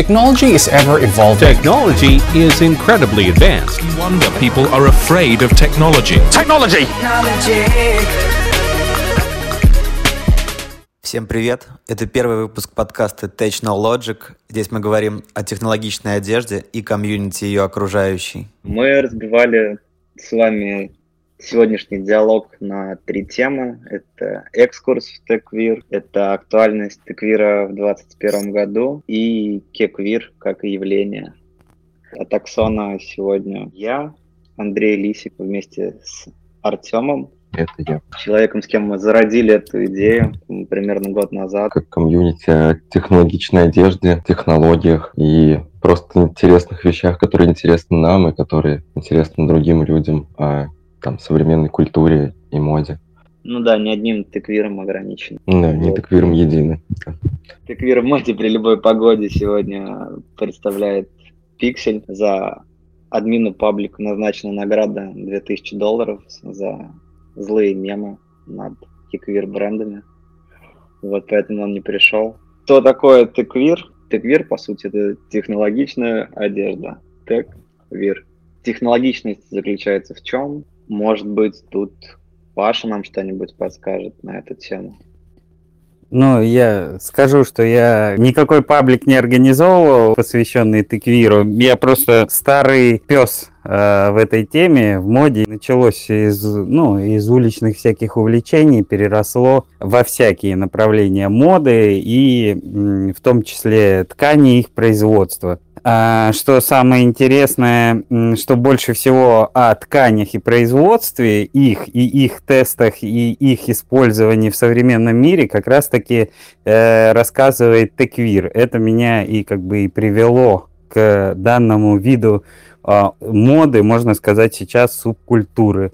Technology is ever evolving. Technology is incredibly advanced. You wonder people are afraid of technology. Technology! Всем привет! Это первый выпуск подкаста Tech No Logic. Здесь мы говорим о технологичной одежде и комьюнити ее окружающей. Мы разбивали с вами сегодняшний диалог на три темы. Это экскурс в Теквир, это актуальность Теквира в 2021 году и Кеквир как явление. От Аксона сегодня я, Андрей Лисик, вместе с Артемом. Это я. Человеком, с кем мы зародили эту идею примерно год назад. Как комьюнити технологичной одежде, технологиях и просто интересных вещах, которые интересны нам и которые интересны другим людям, о там, современной культуре и моде. Ну да, не одним теквиром ограничен. Да, не Вот. теквиром едины. Теквир в моде при любой погоде сегодня представляет Пиксель. За админу паблика назначена награда 2000 долларов за злые мемы над теквир брендами. Вот поэтому он не пришел. Что такое теквир? Теквир, по сути, это технологичная одежда. Теквир. Технологичность заключается в чем? Может быть, тут Паша нам что-нибудь подскажет на эту тему. Ну, я скажу, что я никакой паблик не организовывал, посвященный тыквиру. Я просто старый пес э, в этой теме, в моде. Началось из, ну, из уличных всяких увлечений, переросло во всякие направления моды и в том числе ткани их производства. А, что самое интересное, что больше всего о тканях и производстве их, и их тестах, и их использовании в современном мире как раз-таки э, рассказывает Теквир. Это меня и как бы и привело к данному виду а, моды, можно сказать, сейчас субкультуры.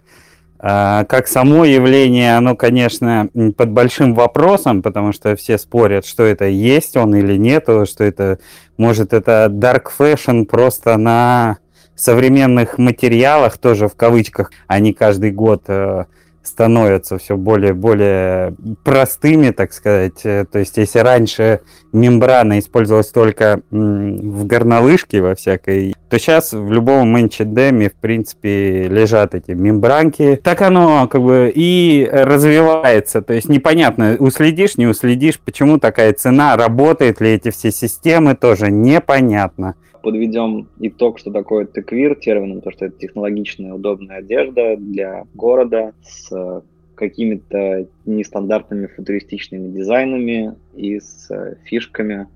А, Как само явление, оно, конечно, под большим вопросом, потому что все спорят, что это есть он или нету, что это, может, это dark fashion просто на современных материалах, тоже в кавычках, они каждый год э, становятся все более более простыми, так сказать. Э, То есть, если раньше мембрана использовалась только в горнолыжке во всякой, то сейчас в любом H&M, в принципе, лежат эти мембранки. Так оно как бы и развивается. То есть непонятно, уследишь, не уследишь, почему такая цена, работает ли эти все системы, тоже непонятно. Подведем итог, что такое теквир термином, то, что это технологичная, удобная одежда для города с э, какими-то нестандартными футуристичными дизайнами и с э, фишками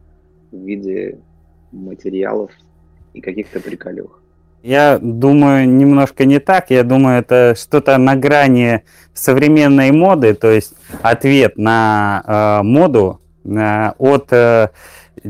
в виде материалов и каких-то приколюх. Я думаю, немножко не так. Я думаю, это что-то на грани современной моды, то есть ответ на э, моду э, от э,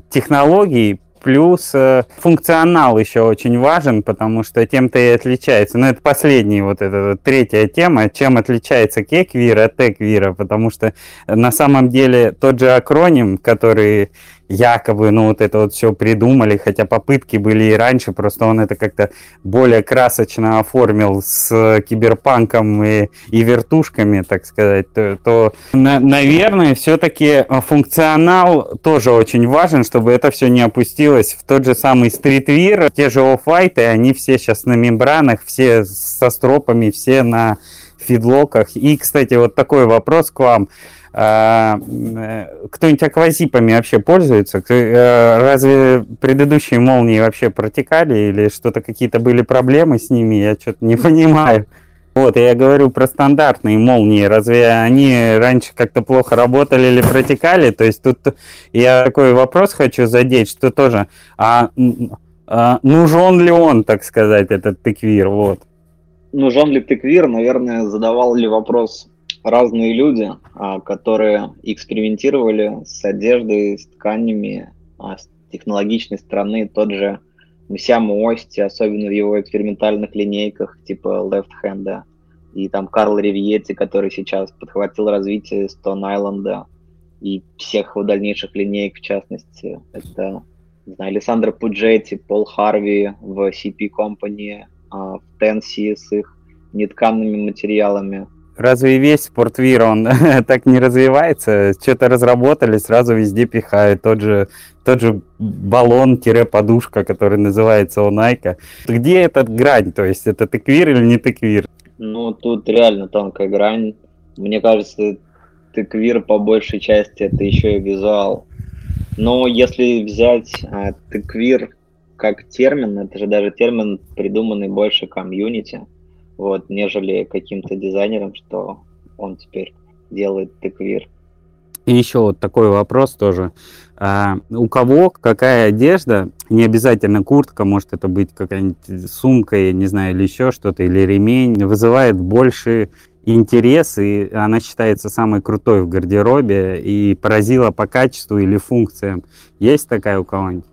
технологий плюс э, функционал еще очень важен, потому что тем-то и отличается. Но это последняя вот эта третья тема, чем отличается кеквир от теквира, потому что на самом деле тот же акроним, который якобы, ну, вот это вот все придумали, хотя попытки были и раньше, просто он это как-то более красочно оформил с киберпанком и, и вертушками, так сказать, то, то на- наверное, все-таки функционал тоже очень важен, чтобы это все не опустилось в тот же самый стритвир, те же оффайты, они все сейчас на мембранах, все со стропами, все на фидлоках. И, кстати, вот такой вопрос к вам. А, э, Кто-нибудь аквазипами вообще пользуется? Э, Разве предыдущие молнии вообще протекали или что-то какие-то были проблемы с ними? Я что-то не понимаю. Вот, я говорю про стандартные молнии. Разве они раньше как-то плохо работали или протекали? То есть тут я такой вопрос хочу задеть, что тоже, а, а нужен ли он, так сказать, этот теквир? Вот. Нужен ли теквир, наверное, задавал ли вопрос разные люди, а, которые экспериментировали с одеждой, с тканями, а, с технологичной стороны. Тот же Мсяму Ости, особенно в его экспериментальных линейках, типа Left Hand, и там Карл Ривьетти, который сейчас подхватил развитие Stone Island и всех его дальнейших линеек, в частности. Это не знаю, Александр Пуджетти, Пол Харви в CP Company, а, в Тенси с их нетканными материалами. Разве весь спортвир, он так не развивается? Что-то разработали, сразу везде пихают. Тот же, тот же баллон-подушка, который называется Онайка. Где этот грань? То есть это тыквир или не тыквир? Ну, тут реально тонкая грань. Мне кажется, тыквир по большей части это еще и визуал. Но если взять а, тыквир как термин, это же даже термин, придуманный больше комьюнити, вот, нежели каким-то дизайнером, что он теперь делает тыквир. И еще вот такой вопрос тоже. А, у кого какая одежда, не обязательно куртка, может это быть какая-нибудь сумка, я не знаю, или еще что-то, или ремень, вызывает больше интерес, и она считается самой крутой в гардеробе, и поразила по качеству или функциям. Есть такая у кого-нибудь?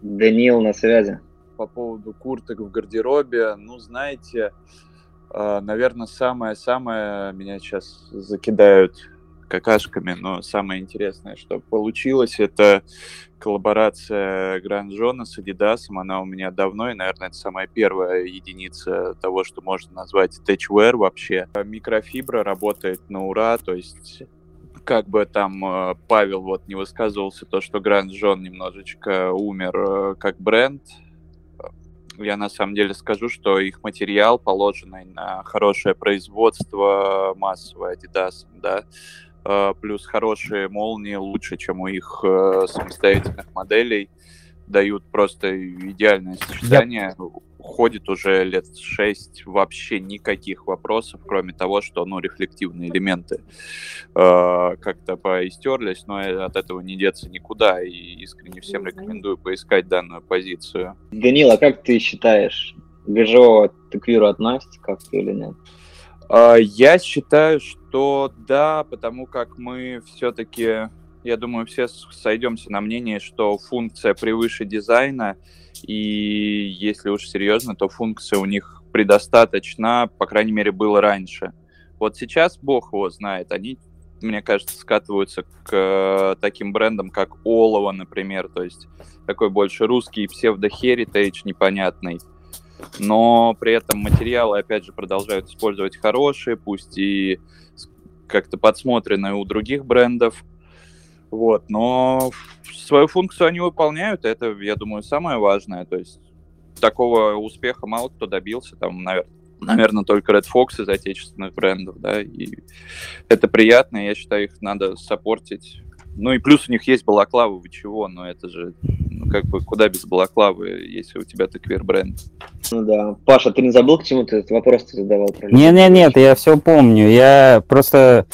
Даниил на связи. По поводу курток в гардеробе, ну, знаете, наверное, самое-самое меня сейчас закидают какашками, но самое интересное, что получилось, это коллаборация Гранд Джона с Adidas. Она у меня давно, и, наверное, это самая первая единица того, что можно назвать tech вообще. Микрофибра работает на ура, то есть как бы там э, Павел вот не высказывался, то, что Гранд Джон немножечко умер как бренд, я на самом деле скажу, что их материал, положенный на хорошее производство массовое Adidas, да, э, плюс хорошие молнии лучше, чем у их самостоятельных моделей, дают просто идеальное сочетание. Я ходит уже лет шесть, вообще никаких вопросов, кроме того, что, ну, рефлективные элементы э, как-то поистерлись, но от этого не деться никуда, и искренне всем рекомендую поискать данную позицию. Данила, как ты считаешь, ГЖО к Виру относится как-то или нет? Э, я считаю, что да, потому как мы все-таки я думаю, все сойдемся на мнении, что функция превыше дизайна, и если уж серьезно, то функция у них предостаточна, по крайней мере, было раньше. Вот сейчас бог его знает, они, мне кажется, скатываются к э, таким брендам, как Олова, например, то есть такой больше русский псевдо-херитейдж непонятный. Но при этом материалы, опять же, продолжают использовать хорошие, пусть и как-то подсмотренные у других брендов. Вот, но свою функцию они выполняют, это, я думаю, самое важное. То есть такого успеха мало кто добился, там, наверное, наверное, только Red Fox из отечественных брендов, да, и это приятно, я считаю, их надо саппортить. Ну и плюс у них есть балаклавы, вы чего, но это же, ну как бы, куда без балаклавы, если у тебя теквер бренд. Ну да. Паша, ты не забыл, к чему ты этот вопрос ты задавал? Не-не-нет, я все помню, я просто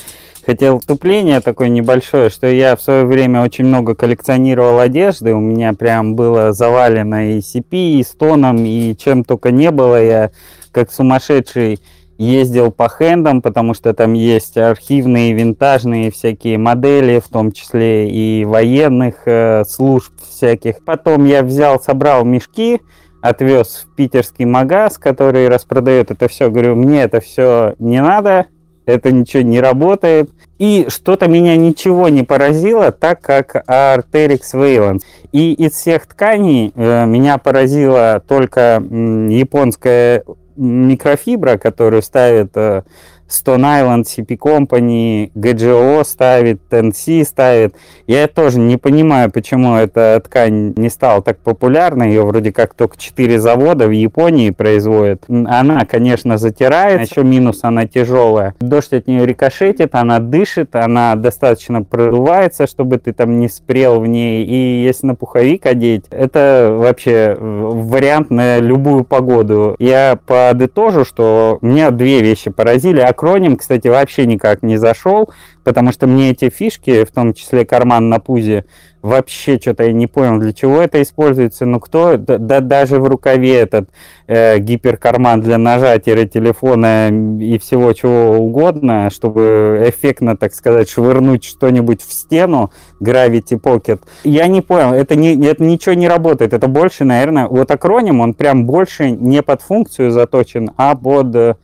хотел вступление такое небольшое, что я в свое время очень много коллекционировал одежды, у меня прям было завалено и CP, и стоном, и чем только не было, я как сумасшедший ездил по хендам, потому что там есть архивные, винтажные всякие модели, в том числе и военных э, служб всяких. Потом я взял, собрал мешки, отвез в питерский магаз, который распродает это все. Говорю, мне это все не надо, это ничего не работает. И что-то меня ничего не поразило, так как Arterix Valence. И из всех тканей э, меня поразила только м, японская микрофибра, которую ставят э, Stone Island, CP Company, GGO ставит, TNC ставит. Я тоже не понимаю, почему эта ткань не стала так популярной. Ее вроде как только 4 завода в Японии производят. Она, конечно, затирает. Еще минус, она тяжелая. Дождь от нее рикошетит, она дышит, она достаточно продувается, чтобы ты там не спрел в ней. И если на пуховик одеть, это вообще вариант на любую погоду. Я подытожу, что меня две вещи поразили акроним, кстати, вообще никак не зашел, потому что мне эти фишки, в том числе карман на пузе, вообще что-то я не понял, для чего это используется. Ну кто, да, да даже в рукаве этот э, гиперкарман для нажатия телефона и всего чего угодно, чтобы эффектно, так сказать, швырнуть что-нибудь в стену, Gravity Pocket. Я не понял, это, не, это ничего не работает. Это больше, наверное, вот акроним, он прям больше не под функцию заточен, а под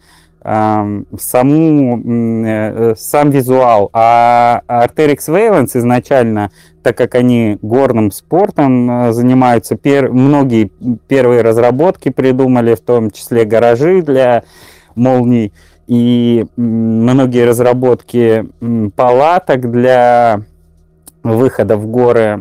саму, э, сам визуал. А Arterix Valence изначально, так как они горным спортом э, занимаются, пер, многие первые разработки придумали, в том числе гаражи для молний. и многие разработки палаток для выхода в горы.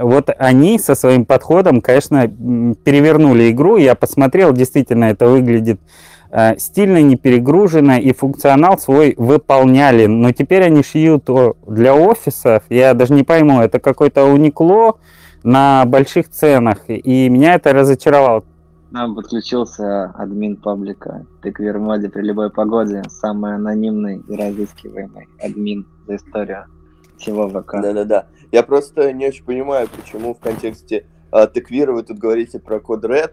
Вот они со своим подходом, конечно, перевернули игру. Я посмотрел, действительно, это выглядит э, стильно, не перегружено, и функционал свой выполняли. Но теперь они шьют для офисов. Я даже не пойму, это какой-то уникло на больших ценах. И меня это разочаровало. Нам подключился админ паблика Тыквер моде при любой погоде, самый анонимный и разыскиваемый админ за историю всего ВК. Да-да-да. Я просто не очень понимаю, почему в контексте а, Теквира вы тут говорите про код Red,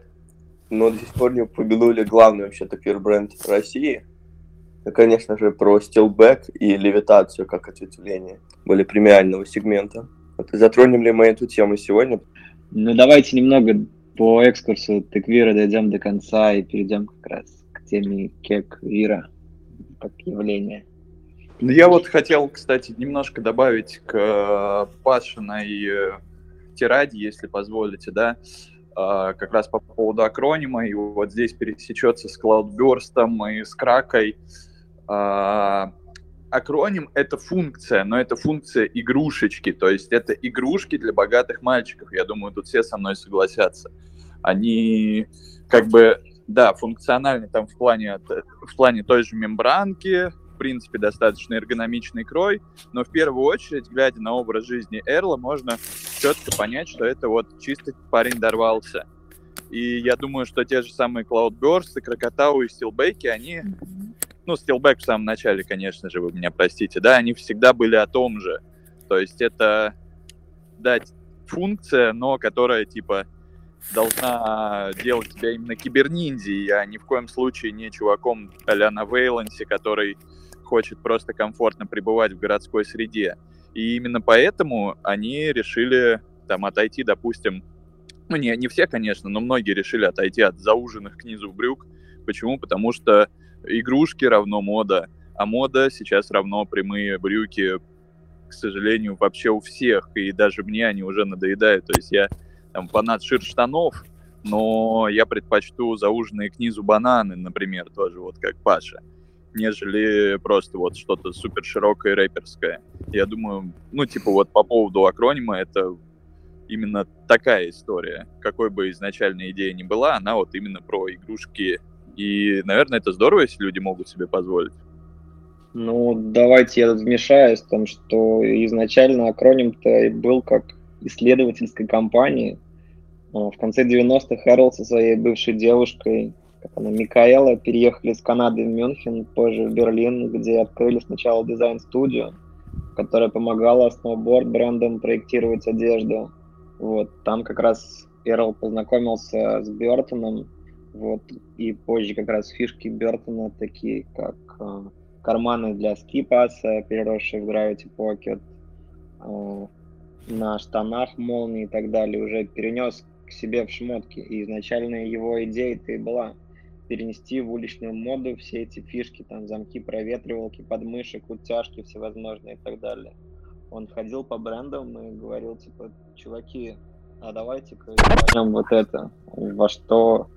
но до сих пор не упомянули главный вообще Теквир бренд России. Это, конечно же, про стилбэк и левитацию как ответвление более премиального сегмента. Вот, затронем ли мы эту тему сегодня? Ну, давайте немного по экскурсу Теквира дойдем до конца и перейдем как раз к теме Кеквира как явления. Ну, я вот хотел, кстати, немножко добавить к э, Пашиной э, тираде, если позволите, да, как раз по поводу акронима, и вот здесь пересечется с Cloudburst и с Кракой. Акроним — это функция, но это функция игрушечки, то есть это игрушки для богатых мальчиков. Я думаю, тут все со мной согласятся. Они как бы, да, функциональны там в плане, в плане той же мембранки, принципе, достаточно эргономичный крой, но в первую очередь, глядя на образ жизни Эрла, можно четко понять, что это вот чисто парень дорвался. И я думаю, что те же самые Cloudburst, Крокотау и Стилбеки, они, ну, Стилбек в самом начале, конечно же, вы меня простите, да, они всегда были о том же. То есть это дать функция, но которая, типа, должна делать тебя именно киберниндзи, а ни в коем случае не чуваком а на Вейлансе, который хочет просто комфортно пребывать в городской среде. И именно поэтому они решили там отойти, допустим, ну не, не все, конечно, но многие решили отойти от зауженных к низу брюк. Почему? Потому что игрушки равно мода, а мода сейчас равно прямые брюки, к сожалению, вообще у всех, и даже мне они уже надоедают. То есть я там фанат шир штанов, но я предпочту зауженные к низу бананы, например, тоже вот как Паша нежели просто вот что-то супер широкое рэперское. Я думаю, ну, типа вот по поводу акронима, это именно такая история. Какой бы изначально идея ни была, она вот именно про игрушки. И, наверное, это здорово, если люди могут себе позволить. Ну, давайте я вмешаюсь в том, что изначально акроним-то был как исследовательской компании. А, в конце 90-х Эрл со своей бывшей девушкой как она, Микаэла, переехали с Канады в Мюнхен, позже в Берлин, где открыли сначала дизайн-студию, которая помогала сноуборд брендам проектировать одежду. Вот, там как раз Эрл познакомился с Бертоном, вот, и позже как раз фишки Бертона, такие как э, карманы для скипаса, переросшие в Gravity Pocket, э, на штанах молнии и так далее, уже перенес к себе в шмотки. И изначально его идея-то и была перенести в уличную моду все эти фишки, там замки, проветривалки, подмышек, утяжки всевозможные и так далее. Он ходил по брендам и говорил, типа, чуваки, а давайте-ка вот это, во что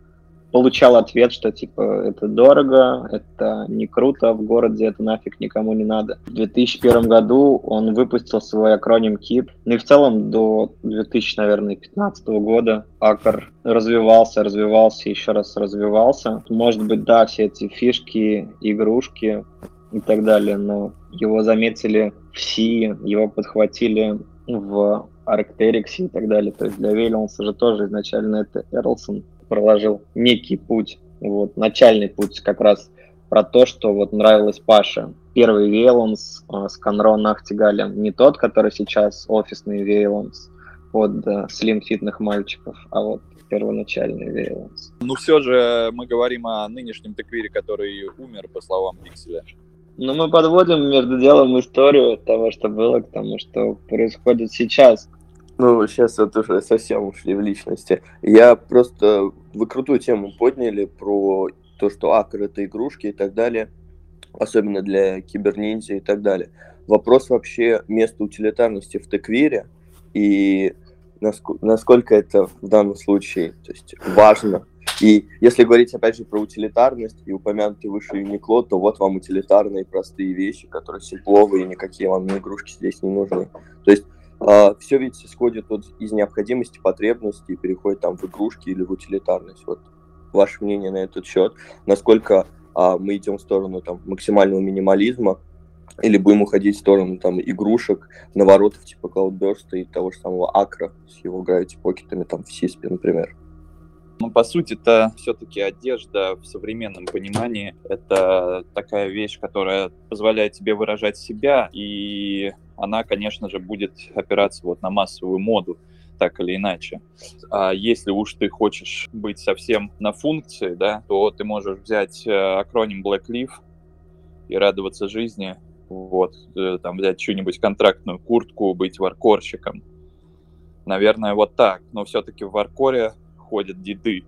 получал ответ, что типа это дорого, это не круто, в городе это нафиг никому не надо. В 2001 году он выпустил свой акроним KIP. Ну и в целом до 2015 года Акр развивался, развивался, еще раз развивался. Может быть, да, все эти фишки, игрушки и так далее, но его заметили в Си, его подхватили в Arcteryx и так далее. То есть для Вейлонса же тоже изначально это Эрлсон проложил некий путь, вот, начальный путь как раз про то, что вот нравилось Паше. Первый Вейланс э, с Конро Нахтигалем, не тот, который сейчас офисный Вейланс под э, слим-фитных мальчиков, а вот первоначальный Вейланс. Ну все же мы говорим о нынешнем теквире, который умер, по словам Пикселя. Ну мы подводим между делом историю того, что было, к тому, что происходит сейчас. Ну, сейчас это уже совсем ушли в личности. Я просто... Вы крутую тему подняли про то, что акр — это игрушки и так далее, особенно для киберниндзя и так далее. Вопрос вообще места утилитарности в теквире и насколько это в данном случае то есть, важно И если говорить, опять же, про утилитарность и упомянутый выше Юникло, то вот вам утилитарные простые вещи, которые симпловые, никакие вам игрушки здесь не нужны. То есть все ведь исходит от, из необходимости, потребности и переходит там в игрушки или в утилитарность. Вот ваше мнение на этот счет, насколько э, мы идем в сторону там максимального минимализма, или будем уходить в сторону там игрушек, наворотов типа Cloudburst и того же самого Акра с его Gravity покетами там в Сиспе, например. Ну, по сути, это все-таки одежда в современном понимании. Это такая вещь, которая позволяет тебе выражать себя, и она, конечно же, будет опираться вот на массовую моду так или иначе. А если уж ты хочешь быть совсем на функции, да, то ты можешь взять э, акроним Black Leaf и радоваться жизни, вот, э, там взять чью-нибудь контрактную куртку, быть варкорщиком. Наверное, вот так. Но все-таки в варкоре ходят деды.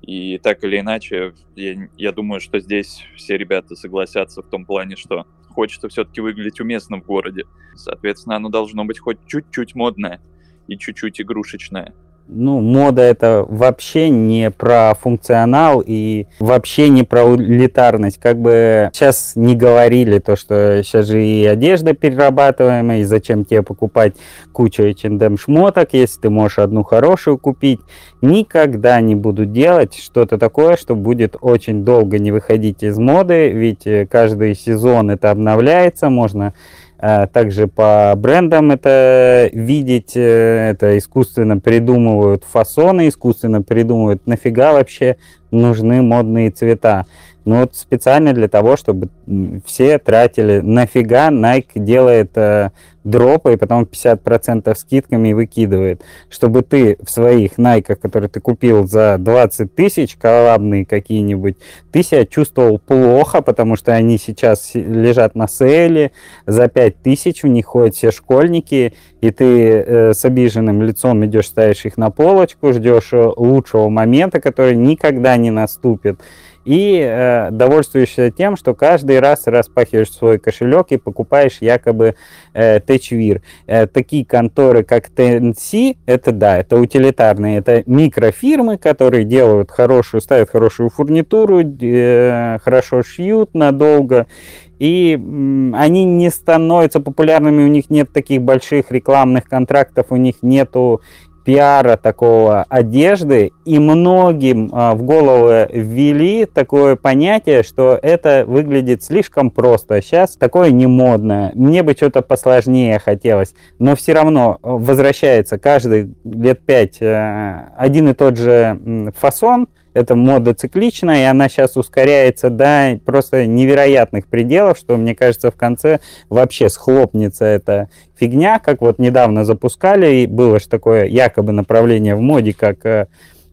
И так или иначе, я, я думаю, что здесь все ребята согласятся в том плане, что хочется все-таки выглядеть уместно в городе. Соответственно, оно должно быть хоть чуть-чуть модное и чуть-чуть игрушечное ну, мода это вообще не про функционал и вообще не про улитарность. Как бы сейчас не говорили то, что сейчас же и одежда перерабатываемая, и зачем тебе покупать кучу H&M шмоток, если ты можешь одну хорошую купить. Никогда не буду делать что-то такое, что будет очень долго не выходить из моды, ведь э, каждый сезон это обновляется, можно также по брендам это видеть, э, это искусственно придумывают фасоны, искусственно придумывают, нафига вообще нужны модные цвета. Ну вот специально для того, чтобы все тратили, нафига Nike делает дропы и потом 50% скидками выкидывает, чтобы ты в своих найках, которые ты купил за 20 тысяч, коллабные какие-нибудь, ты себя чувствовал плохо, потому что они сейчас лежат на сейле, за 5 тысяч у них ходят все школьники, и ты э, с обиженным лицом идешь, ставишь их на полочку, ждешь э, лучшего момента, который никогда не наступит и э, довольствуешься тем, что каждый раз распахиваешь свой кошелек и покупаешь якобы э, TechWear. Э, такие конторы, как TNC, это да, это утилитарные, это микрофирмы, которые делают хорошую, ставят хорошую фурнитуру, э, хорошо шьют надолго, и они не становятся популярными, у них нет таких больших рекламных контрактов, у них нету пиара такого одежды, и многим а, в голову ввели такое понятие, что это выглядит слишком просто. Сейчас такое не модное. Мне бы что-то посложнее хотелось. Но все равно возвращается каждый лет пять э, один и тот же фасон, эта мода цикличная, и она сейчас ускоряется до просто невероятных пределов, что, мне кажется, в конце вообще схлопнется эта фигня, как вот недавно запускали, и было же такое якобы направление в моде, как э,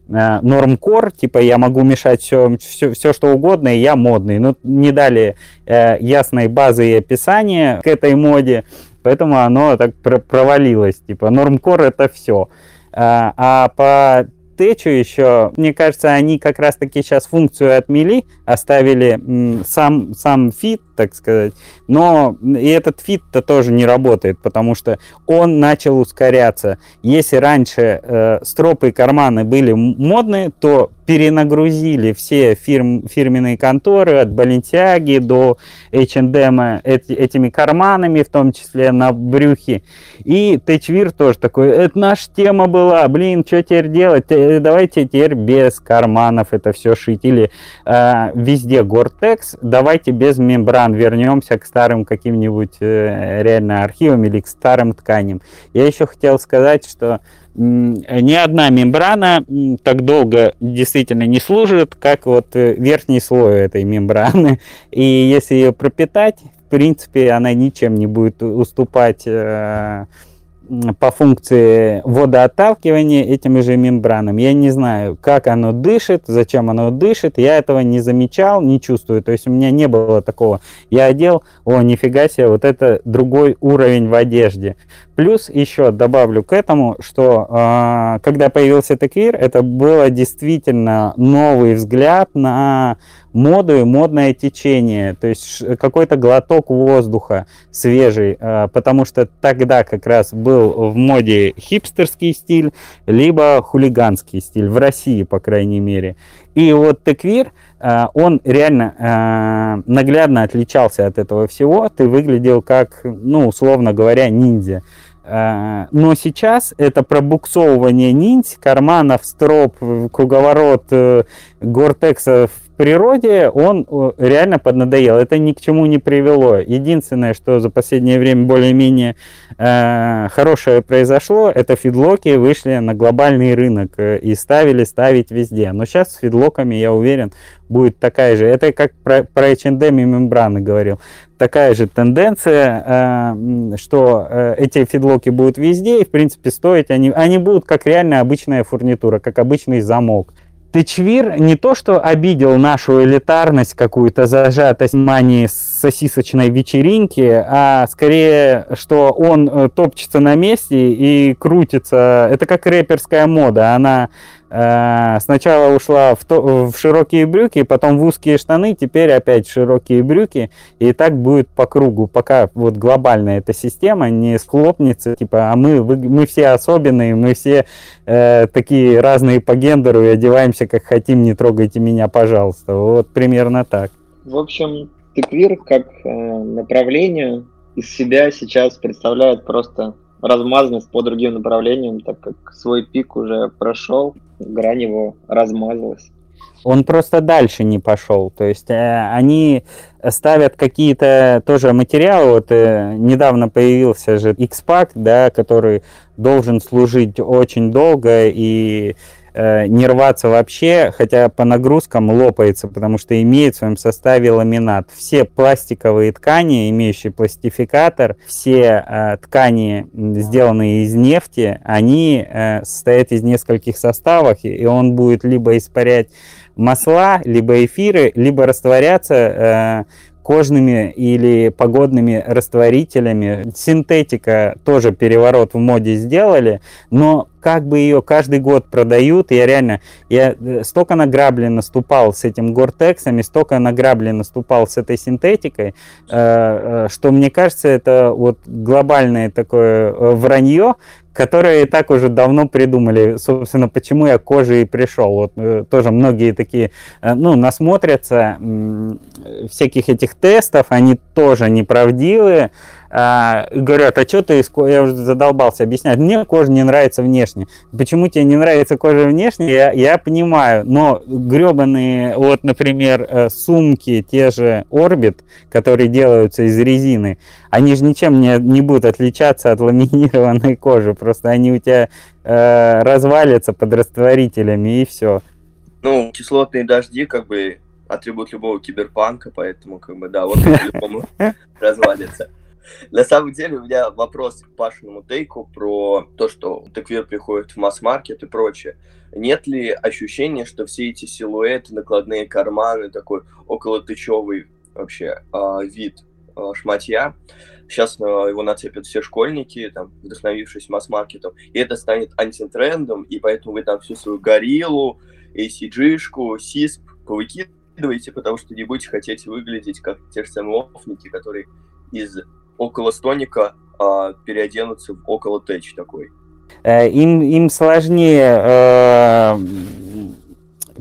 э, нормкор, типа я могу мешать все, все, все что угодно, и я модный. Но не дали э, ясной базы и описания к этой моде, поэтому оно так провалилось. Типа normcore это все. А, а по tech у еще, мне кажется, они как раз-таки сейчас функцию отмели, оставили сам, сам fit, так сказать, но и этот fit -то тоже не работает, потому что он начал ускоряться. Если раньше э, стропы и карманы были модные, то перенагрузили все фирм, фирменные конторы от Balenciaga до H&M эти, этими карманами, в том числе на брюхе. И Течвир тоже такой, это наша тема была, блин, что теперь делать? Э, давайте теперь без карманов это все шить. Или э, везде Gore-Tex, давайте без мембран вернемся к старым каким-нибудь э, реально архивам или к старым тканям. Я еще хотел сказать, что ни одна мембрана так долго действительно не служит, как вот э, верхний слой этой мембраны. И если ее пропитать, в принципе, она ничем не будет уступать э, по функции водоотталкивания этими же мембранами. Я не знаю, как оно дышит, зачем оно дышит. Я этого не замечал, не чувствую. То есть у меня не было такого. Я одел, о, нифига себе, вот это другой уровень в одежде. Плюс еще добавлю к этому, что э, когда появился Теквир, это было действительно новый взгляд на моду и модное течение, то есть какой-то глоток воздуха свежий, э, потому что тогда как раз был в моде хипстерский стиль, либо хулиганский стиль, в России, по крайней мере. И вот теквир, э, он реально э, наглядно отличался от этого всего, ты выглядел как, ну, условно говоря, ниндзя. Но сейчас это пробуксовывание ниндзь, карманов, строп, круговорот э, гортекса в природе, он э, реально поднадоел. Это ни к чему не привело. Единственное, что за последнее время более-менее э, хорошее произошло, это фидлоки вышли на глобальный рынок и ставили ставить везде. Но сейчас с фидлоками, я уверен, будет такая же. Это как про, про H&M и мембраны говорил такая же тенденция, э, что э, эти фидлоки будут везде, и, в принципе, стоить они, они будут как реальная обычная фурнитура, как обычный замок. Тычвир не то, что обидел нашу элитарность, какую-то зажатость мании сосисочной вечеринки, а скорее, что он э, топчется на месте и крутится. Это как рэперская мода. Она Э, сначала ушла в, то, в широкие брюки, потом в узкие штаны, теперь опять широкие брюки, и так будет по кругу, пока вот глобальная эта система не схлопнется, типа, а мы, вы, мы все особенные, мы все э, такие разные по гендеру и одеваемся как хотим, не трогайте меня, пожалуйста. Вот примерно так. В общем, тыквир как э, направление из себя сейчас представляет просто размазанность по другим направлениям, так как свой пик уже прошел, грань его размазалась. Он просто дальше не пошел. То есть э, они ставят какие-то тоже материалы. Вот э, недавно появился же X-Pack, да, который должен служить очень долго и не рваться вообще, хотя по нагрузкам лопается, потому что имеет в своем составе ламинат. Все пластиковые ткани, имеющие пластификатор, все э, ткани, сделанные из нефти, они э, состоят из нескольких составов, и он будет либо испарять масла, либо эфиры, либо растворяться э, кожными или погодными растворителями. Синтетика тоже переворот в моде сделали, но как бы ее каждый год продают. Я реально, я э, столько на грабли наступал с этим гортексами, столько на грабли наступал с этой синтетикой, э, э, что мне кажется, это вот глобальное такое вранье, которое и так уже давно придумали. Собственно, почему я к и пришел. Вот тоже многие такие, ну, насмотрятся всяких этих тестов, они тоже неправдивые, а, говорят, а что ты, я уже задолбался объяснять, мне кожа не нравится внешне. Почему тебе не нравится кожа внешне, я, я понимаю, но гребаные, вот, например, э, сумки, те же Orbit, которые делаются из резины, они же ничем не, не будут отличаться от ламинированной кожи, просто они у тебя э, развалятся под растворителями и все. Ну, кислотные дожди, как бы, атрибут любого киберпанка, поэтому, как бы, да, вот по-любому развалится. На самом деле у меня вопрос к Пашиному тейку про то, что теквир приходит в масс-маркет и прочее. Нет ли ощущения, что все эти силуэты, накладные карманы, такой околотычевый вообще э, вид э, шматья, сейчас э, его нацепят все школьники, там, вдохновившись масс-маркетом, и это станет антитрендом, и поэтому вы там всю свою гориллу, ACG-шку, CISP повыкидываете, потому что не будете хотеть выглядеть как те же самые офники, которые из около стоника а, переоденуться в около tech такой. Э, им, им сложнее э,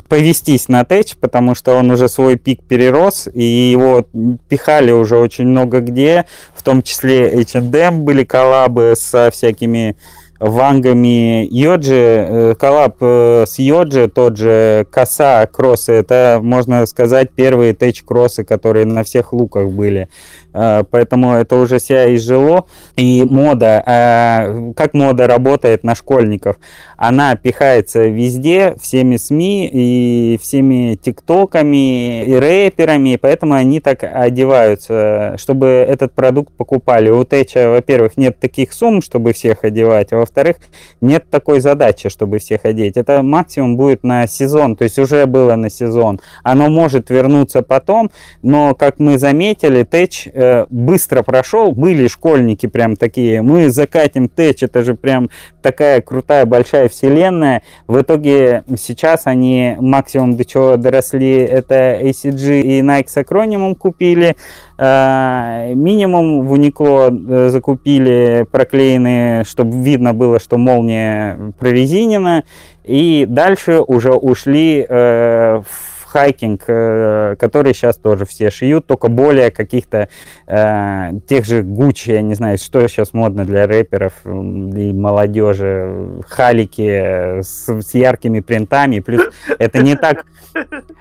повестись на tech, потому что он уже свой пик перерос, и его пихали уже очень много где, в том числе H&M были коллабы со всякими Вангами, Yohji, э, коллаб э, с Yohji, тот же Qasa кроссы, это, можно сказать, первые tech-кроссы, которые на всех луках были. Э, поэтому это уже себя изжило. И мода, как мода работает на школьников, она пихается везде, всеми СМИ и всеми тиктоками и рэперами, поэтому они так одеваются, чтобы этот продукт покупали. У Тэча, во-первых, нет таких сумм, чтобы всех одевать, а во-вторых, нет такой задачи, чтобы всех одеть. Это максимум будет на сезон, то есть уже было на сезон. Оно может вернуться потом, но, как мы заметили, Тэч э, быстро прошел, были школьники прям такие, мы закатим Тэч, это же прям такая крутая большая вселенная. В итоге сейчас они максимум до чего доросли, это ACG и Nike с акронимом купили, э, минимум в Uniqlo э, закупили проклеенные, чтобы видно было, что молния прорезинена, и дальше уже ушли в хайкинг, э, который сейчас тоже все шьют, только более каких-то э, тех же Гуччи, я не знаю, что сейчас модно для рэперов и молодежи, халики с, с яркими принтами, плюс это не так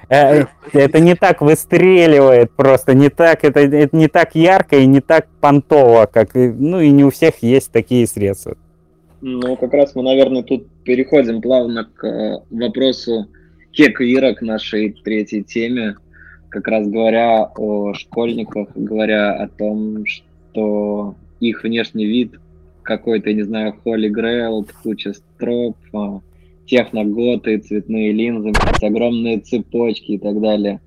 э, это не так выстреливает просто, не так, это, это не так ярко и не так понтово, как, ну и не у всех есть такие средства. Ну, как раз мы, наверное, тут переходим плавно к э, вопросу кеквира к нашей третьей теме, как раз говоря о школьниках, говоря о том, что их внешний вид какой-то, не знаю, Холли Грейл, куча строп, а, техноготы, цветные линзы, огромные цепочки и так далее,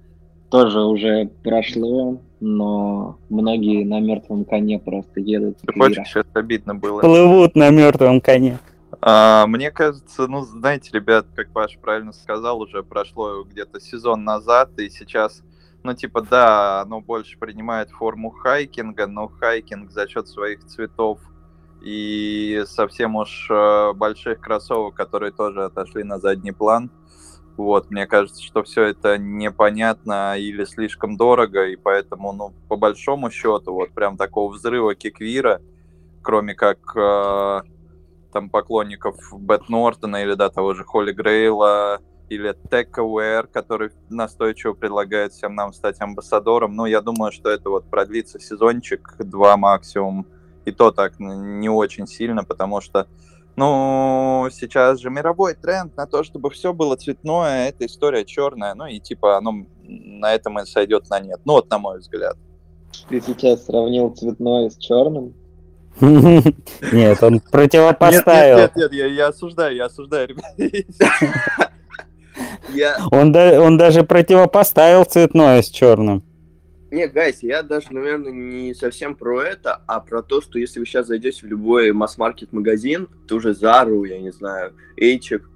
тоже уже прошло, но многие на мертвом коне просто едут. Цепочки сейчас обидно было. Плывут на мертвом коне. А, мне кажется, ну, знаете, ребят, как Паш правильно сказал, уже прошло где-то сезон назад, и сейчас, ну, типа, да, оно больше принимает форму хайкинга, но хайкинг за счет своих цветов и совсем уж э, больших кроссовок, которые тоже отошли на задний план. Вот, мне кажется, что все это непонятно или слишком дорого, и поэтому, ну, по большому счету, вот прям такого взрыва киквира, кроме как э, там поклонников Бэт Нортона или да, того же Холли Грейла или TechAware, который настойчиво предлагает всем нам стать амбассадором. Но я думаю, что это вот продлится сезончик, два максимум, и то так не очень сильно, потому что ну, сейчас же мировой тренд на то, чтобы все было цветное, эта история черная, ну и типа оно на этом и сойдет на нет. Ну вот на мой взгляд. Ты сейчас сравнил цветное с черным? Нет, он противопоставил. Нет, нет, нет, я осуждаю, я осуждаю, ребят. Он, даже противопоставил цветное с черным. Не, гайс, я даже, наверное, не совсем про это, а про то, что если вы сейчас зайдете в любой масс-маркет магазин, то уже Зару, я не знаю, Эйчек,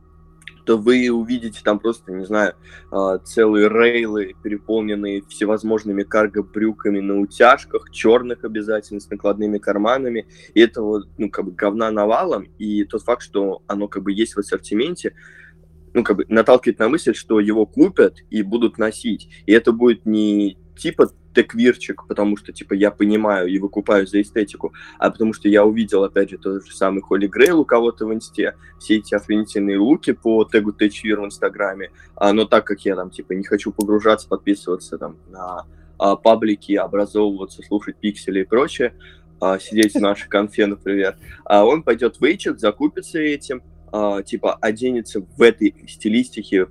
то вы увидите там просто, не знаю, а, целые рейлы, переполненные всевозможными карго-брюками на утяжках, черных обязательно, с накладными карманами. И это вот, ну, как бы говна навалом. И тот факт, что оно как бы есть в ассортименте, ну, как бы наталкивает на мысль, что его купят и будут носить. И это будет не типа теквирчик, потому что, типа, я понимаю и выкупаю за эстетику, а потому что я увидел, опять же, тот же самый Холли Грейл у кого-то в инсте, все эти охренительные луки по тегу Течвир в инстаграме, а, но так как я там, типа, не хочу погружаться, подписываться там на а, паблики, образовываться, слушать пиксели и прочее, а, сидеть в нашей конфе, например, а он пойдет в Эйчек, закупится этим, а, типа, оденется в этой стилистике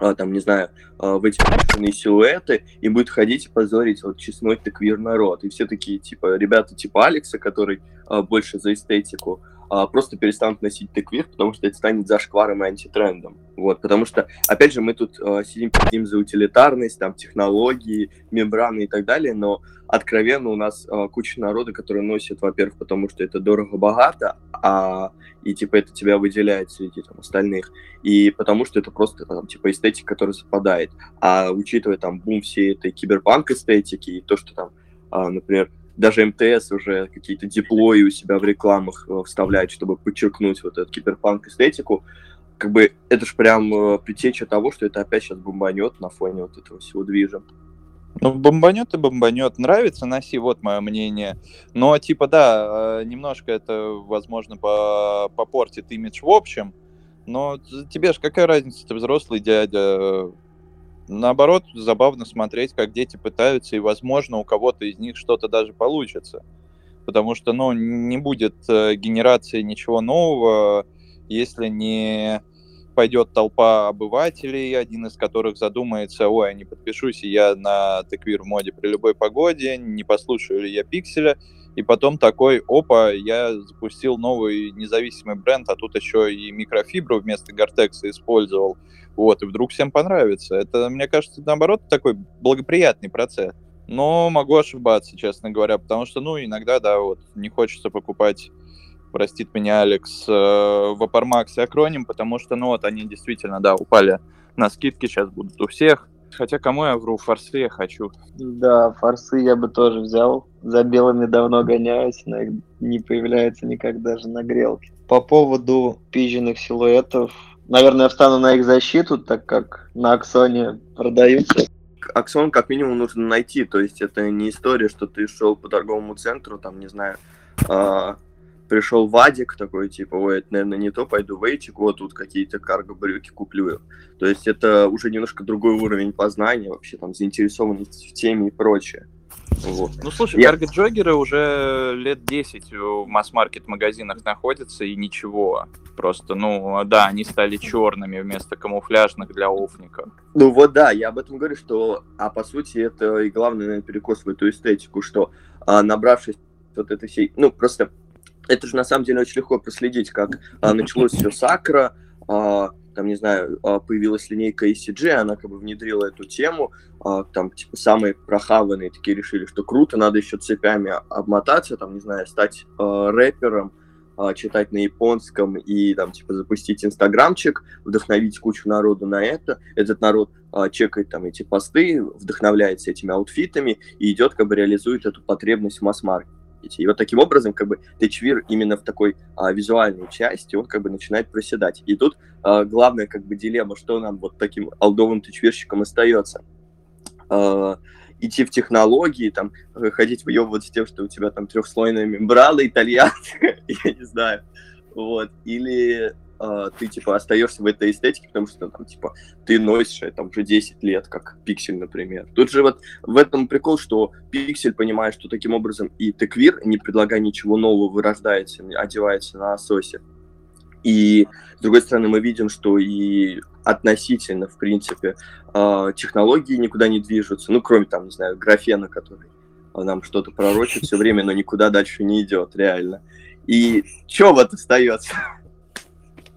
там, не знаю, а, в эти машинные силуэты и будет ходить и позорить вот честной ты квир народ. И все такие, типа, ребята типа Алекса, который а, больше за эстетику, а, просто перестанут носить теквир, потому что это станет зашкваром и антитрендом. Вот, потому что, опять же, мы тут а, сидим, сидим за утилитарность, там, технологии, мембраны и так далее, но откровенно у нас а, куча народа, которые носят, во-первых, потому что это дорого-богато, а и типа это тебя выделяет среди там, остальных, и потому что это просто там, типа эстетика, которая совпадает. А учитывая там бум всей этой киберпанк эстетики и то, что там, а, например, даже МТС уже какие-то диплои у себя в рекламах э, вставляет, чтобы подчеркнуть вот эту киберпанк эстетику. Как бы это же прям э, притеча того, что это опять сейчас бомбанет на фоне вот этого всего движа. Ну, бомбанет и бомбанет. Нравится, носи, вот мое мнение. Но, типа, да, э, немножко это, возможно, попортит имидж в общем. Но тебе же какая разница, ты взрослый дядя наоборот, забавно смотреть, как дети пытаются, и, возможно, у кого-то из них что-то даже получится. Потому что, ну, не будет э, генерации ничего нового, если не пойдет толпа обывателей, один из которых задумается, ой, а не подпишусь я на теквир моде при любой погоде, не послушаю ли я пикселя, и потом такой, опа, я запустил новый независимый бренд, а тут еще и микрофибру вместо Гортекса использовал, вот, и вдруг всем понравится. Это, мне кажется, наоборот, такой благоприятный процесс. Но могу ошибаться, честно говоря, потому что, ну, иногда, да, вот, не хочется покупать простит меня Алекс, э, Vapormax и Акроним, потому что, ну, вот они действительно, да, упали на скидки, сейчас будут у всех. Хотя кому я вру, форсы я хочу. Да, форсы я бы тоже взял. За белыми давно гоняюсь, но их не появляется никак даже на грелке. По поводу пиженных силуэтов, наверное, я встану на их защиту, так как на Аксоне продаются Аксон как минимум нужно найти, то есть это не история, что ты шел по торговому центру, там, не знаю, э, пришел Вадик такой, типа, ой, это, наверное, не то, пойду в Эйтик, вот тут какие-то карго-брюки куплю. То есть это уже немножко другой уровень познания, вообще там заинтересованность в теме и прочее. Вот. Ну, слушай, Я... карго-джогеры уже лет 10 в масс-маркет магазинах находятся, и ничего. Просто, ну, да, они стали черными вместо камуфляжных для офников. Ну вот да, я об этом говорю, что, а по сути это и главное, наверное, перекос в эту эстетику, что а, набравшись вот этой всей, ну, просто это же на самом деле очень легко проследить, как а, началось все с Акра, а, там, не знаю, а, появилась линейка ECG, она как бы внедрила эту тему, а, там, типа, самые прохаванные такие решили, что круто, надо еще цепями обмотаться, там, не знаю, стать э, рэпером, э, читать на японском и, там, типа, запустить инстаграмчик, вдохновить кучу народу на это, этот народ э, чекает там эти посты, вдохновляется этими аутфитами и идет, как бы, реализует эту потребность в масс-маркете. И вот таким образом, как бы, течвир именно в такой а, визуальной части, он как бы начинает проседать. И тут а, главная как бы дилемма, что нам вот таким алдовым течвирщикам остается. А, идти в технологии, там, ходить с тем, что у тебя там трехслойная мембрана итальянская, я не знаю, вот, или э, ты, типа, остаешься в этой эстетике, потому что, там, типа, ты носишь это уже 10 лет, как Пиксель, например. Тут же вот в этом прикол, что Пиксель понимает, что таким образом и Теквир, не предлагая ничего нового, вырождается, одевается на ососе. И, с другой стороны, мы видим, что и относительно, в принципе, э, технологии никуда не движутся, ну, кроме, там, не знаю, графена, который нам что-то пророчит все время, но никуда дальше не идет, реально. И что вот остается?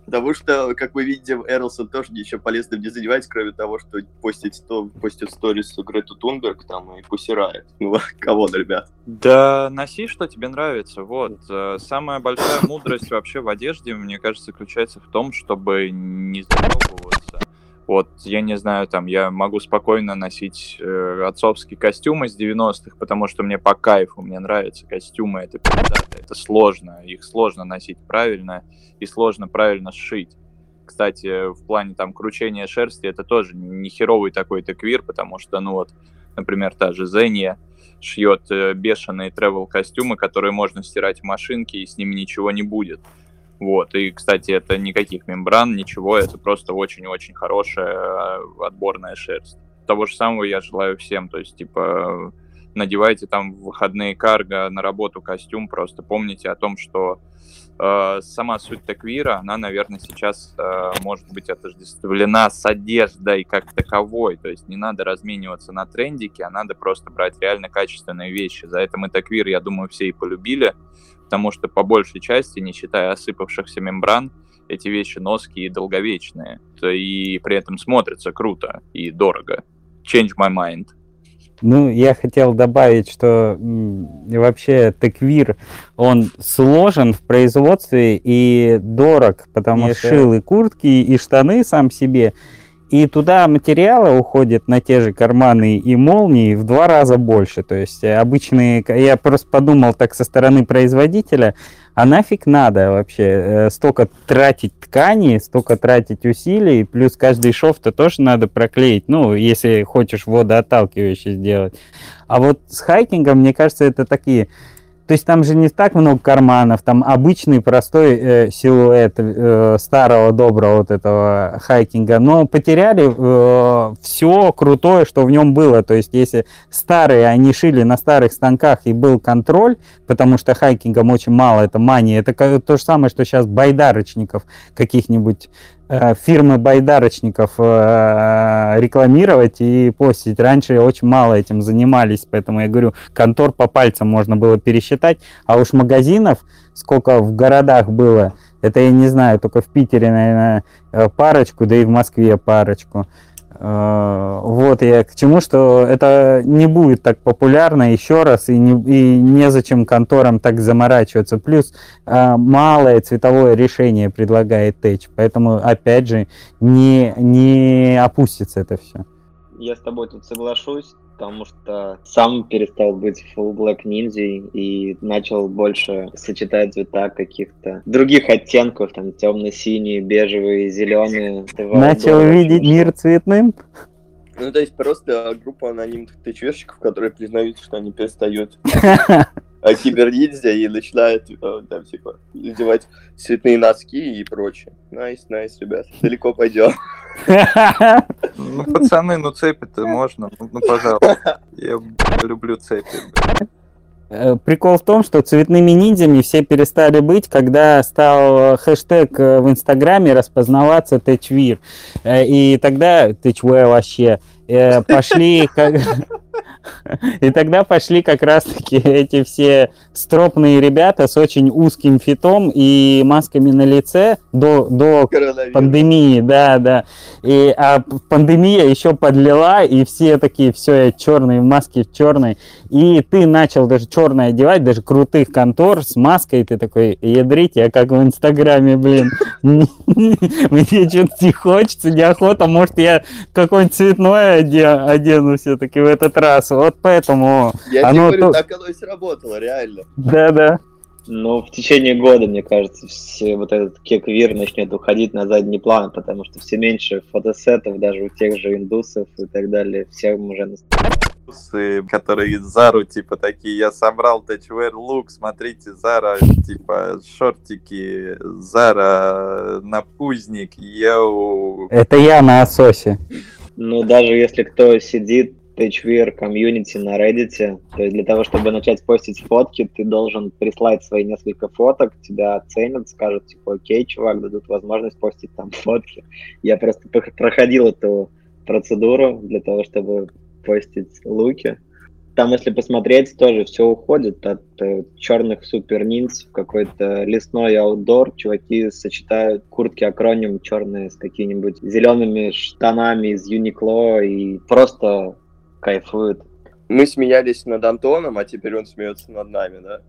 Потому что, как мы видим, Эрлсон тоже ничего полезным не занимается, кроме того, что постит, сто, постит сторис Грету Тунберг там и пусирает. Ну, кого, ребят? Да носи, что тебе нравится. Вот. Э, самая большая мудрость вообще в одежде, мне кажется, заключается в том, чтобы не заебываться вот, я не знаю, там, я могу спокойно носить э, отцовский костюм из 90-х, потому что мне по кайфу, мне нравятся костюмы, это это сложно, их сложно носить правильно и сложно правильно сшить. Кстати, в плане там кручения шерсти это тоже не херовый такой-то квир, потому что, ну вот, например, та же Зенья шьет э, бешеные travel костюмы, которые можно стирать в машинке, и с ними ничего не будет. Вот. И, кстати, это никаких мембран, ничего, это просто очень-очень хорошая э, отборная шерсть. Того же самого я желаю всем, то есть, типа, надевайте там в выходные карго на работу костюм, просто помните о том, что э, сама суть теквира, она, наверное, сейчас э, может быть отождествлена с одеждой как таковой, то есть не надо размениваться на трендике, а надо просто брать реально качественные вещи. За это мы теквир, я думаю, все и полюбили, потому что по большей части, не считая осыпавшихся мембран, эти вещи ноские и долговечные, и при этом смотрятся круто и дорого. Change my mind. Ну, я хотел добавить, что вообще теквир, он сложен в производстве и дорог, потому что шил и куртки, и штаны сам себе, и туда материала уходит на те же карманы и молнии в два раза больше. То есть обычные... Я просто подумал так со стороны производителя, а нафиг надо вообще э, столько тратить ткани, столько тратить усилий, плюс каждый шов-то тоже надо проклеить, ну, если хочешь водоотталкивающий сделать. А вот с хайкингом, мне кажется, это такие то есть там же не так много карманов, там обычный простой э, силуэт э, старого доброго вот этого хайкинга, но потеряли э, все крутое, что в нем было. То есть если старые они шили на старых станках и был контроль, потому что хайкингом очень мало, это мания, это то же самое, что сейчас байдарочников каких-нибудь фирмы байдарочников э, рекламировать и постить. Раньше очень мало этим занимались, поэтому я говорю, контор по пальцам можно было пересчитать, а уж магазинов, сколько в городах было, это я не знаю, только в Питере, наверное, э, парочку, да и в Москве парочку. Э, вот я к чему, что это не будет так популярно еще раз, и, не, и незачем конторам так заморачиваться. Плюс э, малое цветовое решение предлагает Tech, поэтому, опять же, не, не опустится это все. Я с тобой тут соглашусь потому что сам перестал быть full black ниндзя и начал больше сочетать цвета каких-то других оттенков, там темно-синие, бежевые, зеленые. Начал видеть мир цветным? Ну, то есть просто группа анонимных ТЧшников, которые признают, что они перестают киберниндзя и начинают э, там, типа, надевать цветные носки и прочее. Nice, nice, ребят, далеко пойдем. Ну, пацаны, ну цепи-то можно, ну, ну пожалуйста. Я люблю цепи. Э, прикол в том, что цветными ниндзями все перестали быть, когда стал хэштег э, в Инстаграме распознаваться techwear. И тогда techwear вообще пошли как... И тогда пошли как раз-таки эти все стропные ребята с очень узким фитом и масками на лице до, до пандемии, да, да. И, а пандемия еще подлила, и все такие, все, я черные, маски черные. И ты начал даже черное одевать, даже крутых контор с маской, ты такой, ядрите, я как в Инстаграме, блин. Мне что-то не хочется, неохота, может, я какой-нибудь цветной одену все-таки в этот раз. Вот поэтому... Я оно тебе говорю, то... так оно и сработало, реально. Да-да. Но в течение года, мне кажется, все вот этот кеквир начнет уходить на задний план, потому что все меньше фотосетов, даже у тех же индусов и так далее, всем уже которые Зару, типа, такие, я собрал тачвер лук, смотрите, Зара, типа, шортики, Зара, напузник, йоу. Это я на ососе. Ну, даже если кто сидит THVR комьюнити на Reddit. То есть для того, чтобы начать постить фотки, ты должен прислать свои несколько фоток, тебя оценят, скажут, типа, окей, чувак, дадут возможность постить там фотки. Я просто проходил эту процедуру для того, чтобы постить луки. Там, если посмотреть, тоже все уходит от э, черных супер ниндс в какой-то лесной аутдор. Чуваки сочетают куртки акроним черные с какими-нибудь зелеными штанами из Юникло и просто кайфует. Мы смеялись над Антоном, а теперь он смеется над нами, да?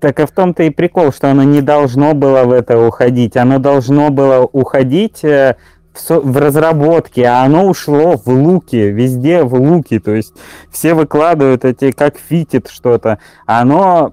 Так и в том-то и прикол, что оно не должно было в это уходить. Оно должно было уходить э, в разработке, а оно ушло в луки, везде в луки, то есть все выкладывают эти, как фитит что-то. Оно,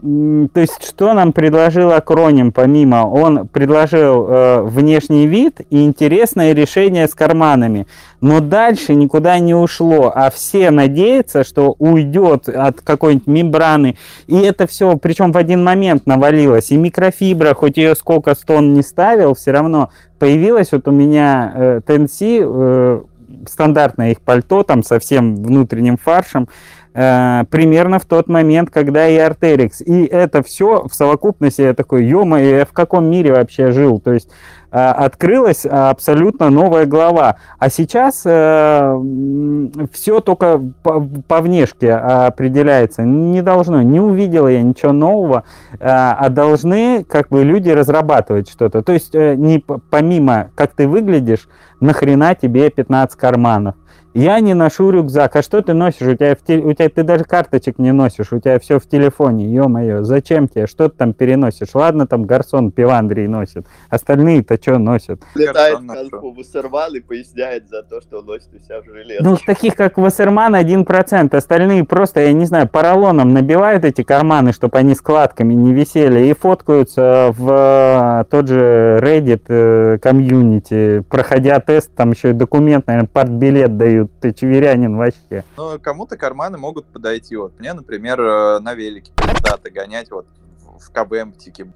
то есть что нам предложил акроним помимо? Он предложил э, внешний вид и интересное решение с карманами, но дальше никуда не ушло, а все надеются, что уйдет от какой-нибудь мембраны, и это все, причем в один момент навалилось, и микрофибра, хоть ее сколько стон не ставил, все равно появилась вот у меня э, TNC, э, стандартное их пальто, там со всем внутренним фаршем, примерно в тот момент, когда и Arterix. И это все в совокупности, я такой, ё я в каком мире вообще жил? То есть Э, открылась абсолютно новая глава. А сейчас э, все только по, по внешке определяется. Не должно, не увидела я ничего нового, э, а должны как бы люди разрабатывать что-то. То есть э, не помимо, как ты выглядишь, нахрена тебе 15 карманов. Я не ношу рюкзак. А что ты носишь? У тебя, в те... у тебя ты даже карточек не носишь, у тебя все в телефоне. Ё-моё, зачем тебе? Что ты там переносишь? Ладно, там гарсон пивандрий носит. Остальные-то что носят? Летает конфу Вассерман и поясняет за то, что носит у себя в железо. Ну, таких как Вассерман 1%. Остальные просто, я не знаю, поролоном набивают эти карманы, чтобы они складками не висели, и фоткаются в э, тот же Reddit э, комьюнити, проходя тест, там еще и документ, наверное, партбилет дают ты чеверянин вообще. Ну, кому-то карманы могут подойти. Вот мне, например, э, на велике пиздато гонять вот в КБМтике.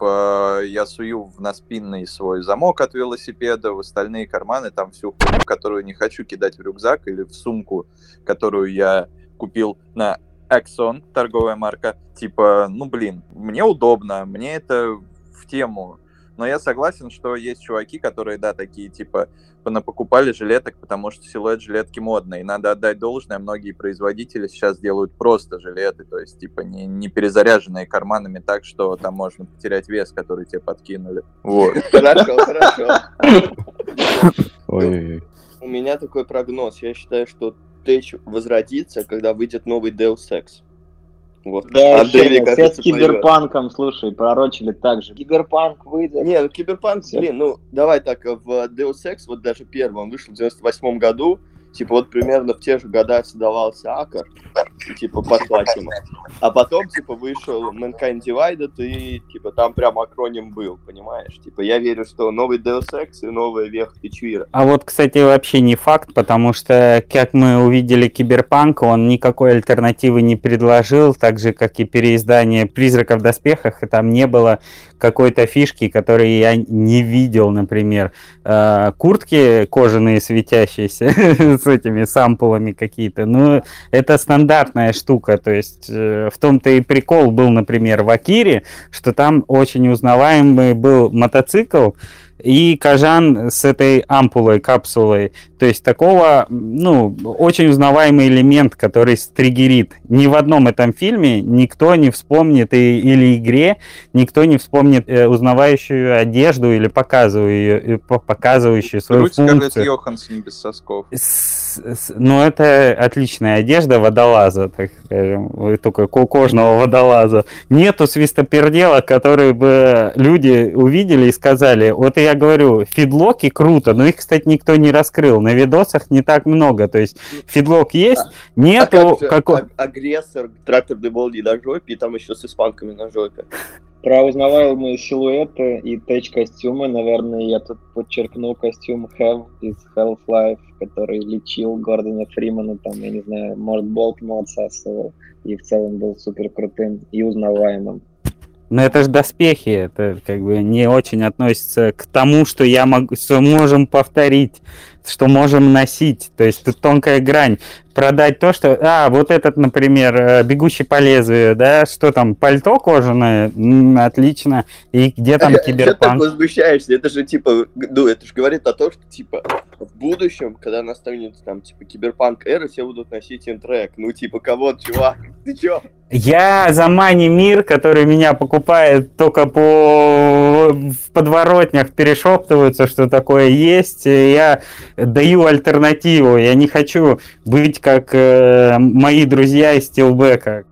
Я сую в наспинный свой замок от велосипеда, в остальные карманы там всю хуйню, которую не хочу кидать в рюкзак или в сумку, которую я купил на Exxon, торговая марка. Типа, ну блин, мне удобно, мне это в тему. Но я согласен, что есть чуваки, которые, да, такие, типа, типа напокупали жилеток, потому что силуэт жилетки модный. И надо отдать должное, многие производители сейчас делают просто жилеты, то есть типа не, не перезаряженные карманами так, что там можно потерять вес, который тебе подкинули. Вот. Хорошо, хорошо. У меня такой прогноз. Я считаю, что tech возродится, когда выйдет новый Deus Ex. Вот. Да, Андрей, все кажется, с киберпанком, слушай, пророчили так же. Киберпанк выйдет. Не, ну Киберпанк, блин, ну давай так, в Deus Ex, вот даже первый, он вышел в 98 году, типа вот примерно в те же года создавался Акр, и, типа по ему. А потом, типа, вышел Mankind Divided, и, типа, там прям акроним был, понимаешь? Типа, я верю, что новый Deus Ex и новая веха techwear а. А вот, кстати, вообще не факт, потому что, как мы увидели Киберпанк, он никакой альтернативы не предложил, так же, как и переиздание «Призрака в доспехах», и там не было какой-то фишки, которую я не видел, например. Э, Куртки кожаные светящиеся с этими сампулами какие-то, ну, это стандартная штука, то есть э, в том-то и прикол был, например, в Акире, что там очень узнаваемый был мотоцикл, и Кажан с этой ампулой, капсулой. То есть такого, ну, очень узнаваемый элемент, который стригерит. Ни в одном этом фильме никто не вспомнит и, или игре, никто не вспомнит э, узнавающую одежду или показываю ее, э, по- показывающую свою Скарлетт функцию. Йоханссон без сосков. С- с- Ну, это отличная одежда водолаза, так скажем, только ко- кожного водолаза. Нету свистопердела, который бы люди увидели и сказали, вот я говорю, фидлоки круто, но их, кстати, никто не раскрыл. На видосах не так много, то есть фидлок есть, А нету как же какой... а- агрессор, тракторный молнии на жопе, и там еще с испанками на жопе. Про узнаваемые силуэты и тэч-костюмы, наверное, я тут подчеркну костюм Have из Half-Life, который лечил Гордона Фримана, там, я не знаю, может, болт ему отсасывал, и в целом был супер крутым и узнаваемым. Но это же доспехи, это как бы не очень относится к тому, что я могу, что можем повторить, что можем носить. То есть тут тонкая грань. Продать то, что, а, вот этот, например, э, бегущий по лезвию, да, что там, пальто кожаное, М, отлично. И где там Что ты киберпанк? возмущаешься? Это же типа, ну, это же говорит о том, что типа в будущем, когда настанет там типа киберпанк эра, все будут носить интрек. Ну, типа, кого, чувак? Ты чё? Я за Мани Мир, который меня покупает только по в подворотнях перешептываются, что такое есть. Я даю альтернативу. Я не хочу быть как э, мои друзья из Стилбека.